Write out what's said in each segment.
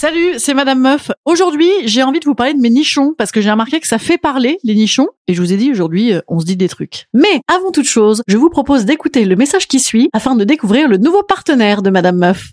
Salut, c'est Madame Meuf. Aujourd'hui, j'ai envie de vous parler de mes nichons parce que j'ai remarqué que ça fait parler les nichons et je vous ai dit aujourd'hui, euh, on se dit des trucs. Mais avant toute chose, je vous propose d'écouter le message qui suit afin de découvrir le nouveau partenaire de Madame Meuf.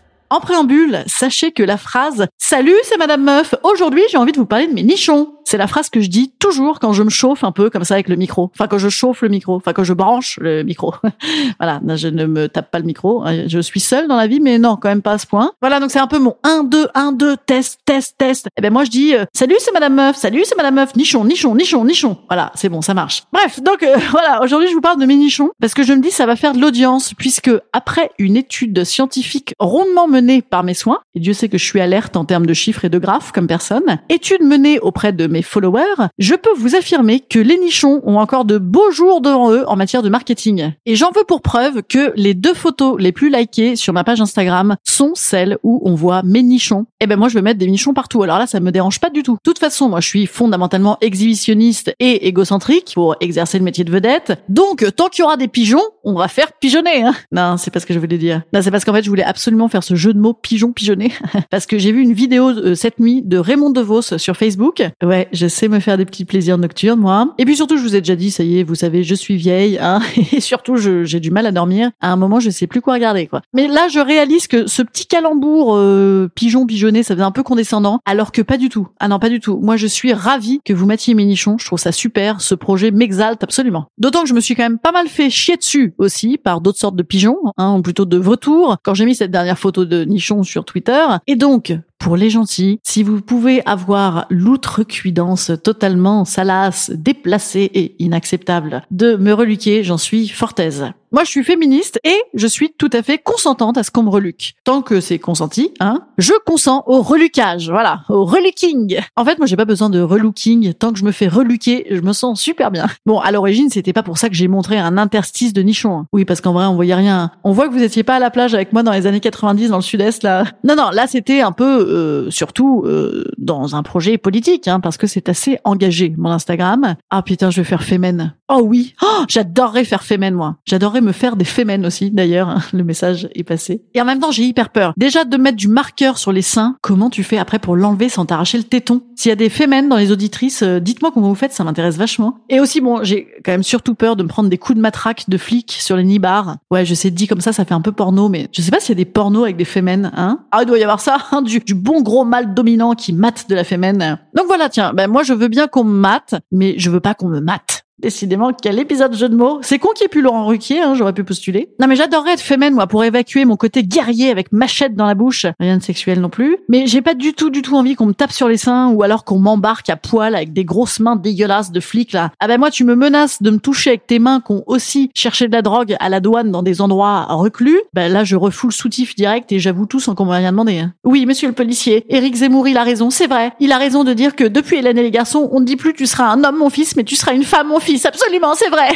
En préambule, sachez que la phrase Salut, c'est Madame Meuf. Aujourd'hui, j'ai envie de vous parler de mes nichons. C'est la phrase que je dis toujours quand je me chauffe un peu comme ça avec le micro. Enfin, quand je chauffe le micro. Enfin, quand je branche le micro. voilà, je ne me tape pas le micro. Je suis seule dans la vie, mais non, quand même pas à ce point. Voilà, donc c'est un peu mon 1, 2, 1, 2, test, test, test. Et ben moi, je dis euh, Salut, c'est Madame Meuf. Salut, c'est Madame Meuf. Nichon, nichon, nichon, nichon. Voilà, c'est bon, ça marche. Bref, donc euh, voilà, aujourd'hui, je vous parle de mes nichons parce que je me dis ça va faire de l'audience puisque après une étude scientifique rondement menée par mes soins, et Dieu sait que je suis alerte en termes de chiffres et de graphes comme personne, étude menée auprès de mes followers, je peux vous affirmer que les nichons ont encore de beaux jours devant eux en matière de marketing. Et j'en veux pour preuve que les deux photos les plus likées sur ma page Instagram sont celles où on voit mes nichons. Et ben moi je veux mettre des nichons partout. Alors là ça me dérange pas du tout. De toute façon, moi je suis fondamentalement exhibitionniste et égocentrique pour exercer le métier de vedette. Donc tant qu'il y aura des pigeons, on va faire pigeonner. Hein. Non, c'est pas ce que je voulais dire. Non, c'est parce qu'en fait je voulais absolument faire ce jeu de mots pigeon pigeonner parce que j'ai vu une vidéo euh, cette nuit de Raymond DeVos sur Facebook. Ouais, je sais me faire des petits plaisirs nocturnes, moi. Et puis surtout, je vous ai déjà dit, ça y est, vous savez, je suis vieille, hein, et surtout, j'ai du mal à dormir. À un moment, je sais plus quoi regarder, quoi. Mais là, je réalise que ce petit calembour euh, pigeon pigeonné, ça faisait un peu condescendant, alors que pas du tout. Ah non, pas du tout. Moi, je suis ravie que vous mettiez mes nichons. Je trouve ça super. Ce projet m'exalte absolument. D'autant que je me suis quand même pas mal fait chier dessus aussi par d'autres sortes de pigeons, hein, ou plutôt de vautours, quand j'ai mis cette dernière photo de nichon sur Twitter. Et donc, pour les gentils, si vous pouvez avoir l'outrecuidance totalement salace, déplacée et inacceptable de me reluquer, j'en suis fort aise. Moi, je suis féministe et je suis tout à fait consentante à ce qu'on me reluque. Tant que c'est consenti, hein, je consens au relucage, voilà, au relooking. En fait, moi, j'ai pas besoin de relooking. Tant que je me fais reluquer, je me sens super bien. Bon, à l'origine, c'était pas pour ça que j'ai montré un interstice de nichon. hein. Oui, parce qu'en vrai, on voyait rien. On voit que vous étiez pas à la plage avec moi dans les années 90 dans le sud-est, là. Non, non, là, c'était un peu, euh, surtout, euh, dans un projet politique, hein, parce que c'est assez engagé, mon Instagram. Ah putain, je vais faire Femen. Oh oui, oh, j'adorerais faire Femen, moi. J'adorerais me faire des Femen aussi, d'ailleurs. Le message est passé. Et en même temps, j'ai hyper peur. Déjà, de mettre du marqueur sur les seins, comment tu fais après pour l'enlever sans t'arracher le téton? S'il y a des Femen dans les auditrices, euh, dites-moi comment vous faites, ça m'intéresse vachement. Et aussi, bon, j'ai quand même surtout peur de me prendre des coups de matraque de flics sur les nibards. Ouais, je sais, dit comme ça, ça fait un peu porno, mais je sais pas s'il y a des pornos avec des Femen, hein Ah, il doit y avoir ça, hein, du, du bon gros mâle dominant qui mate de la Femen. Donc voilà, tiens, ben moi je veux bien qu'on me mate, mais je veux pas qu'on me mate. Décidément, quel épisode jeu de mots. C'est con qu'il y ait plus Laurent Ruquier, hein, j'aurais pu postuler. Non mais j'adorerais être fémène, moi, pour évacuer mon côté guerrier avec machette dans la bouche. Rien de sexuel non plus. Mais j'ai pas du tout, du tout envie qu'on me tape sur les seins ou alors qu'on m'embarque à poil avec des grosses mains dégueulasses de flics, là. Ah ben moi, tu me menaces de me toucher avec tes mains qui ont aussi cherché de la drogue à la douane dans des endroits reclus. Ben là, je refous le soutif direct et j'avoue tout sans qu'on m'ait rien demandé. hein. Oui, monsieur le policier, Éric Zemmour, il a raison, c'est vrai. Il a raison de dire que depuis Hélène et les garçons, on ne dit plus tu seras un homme, mon fils, mais tu seras une femme, mon fils. Absolument, c'est vrai.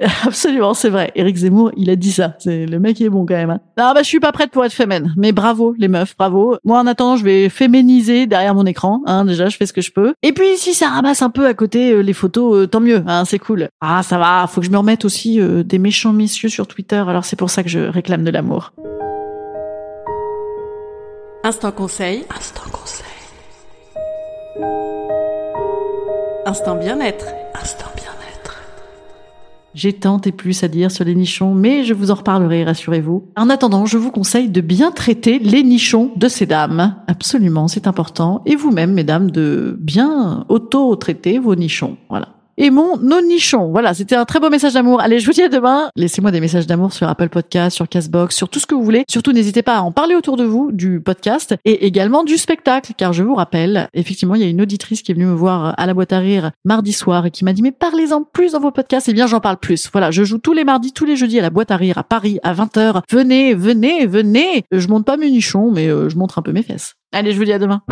Absolument, c'est vrai. Éric Zemmour, il a dit ça. C'est le mec il est bon quand même. hein. Non, bah je suis pas prête pour être fémène, mais bravo les meufs, bravo. Moi en attendant, je vais féméniser derrière mon écran. Hein, déjà, je fais ce que je peux. Et puis si ça ramasse un peu à côté euh, les photos, euh, tant mieux. Hein, c'est cool. Ah, ça va. Faut que je me remette aussi euh, des méchants messieurs sur Twitter. Alors c'est pour ça que je réclame de l'amour. Instant conseil. Instant conseil. Instant bien-être. J'ai tant et plus à dire sur les nichons, mais je vous en reparlerai, rassurez-vous. En attendant, je vous conseille de bien traiter les nichons de ces dames. Absolument, c'est important. Et vous-même, mesdames, de bien auto-traiter vos nichons. Voilà aimons nos nichons. Voilà, c'était un très beau message d'amour. Allez, je vous dis à demain. Laissez-moi des messages d'amour sur Apple Podcast, sur Castbox, sur tout ce que vous voulez. Surtout, n'hésitez pas à en parler autour de vous du podcast et également du spectacle, car je vous rappelle, effectivement, il y a une auditrice qui est venue me voir à la boîte à rire mardi soir et qui m'a dit, mais parlez-en plus dans vos podcasts. Eh bien, j'en parle plus. Voilà, je joue tous les mardis, tous les jeudis à la boîte à rire à Paris à 20h. Venez, venez, venez. Je monte pas mes nichons, mais euh, je montre un peu mes fesses. Allez, je vous dis à demain.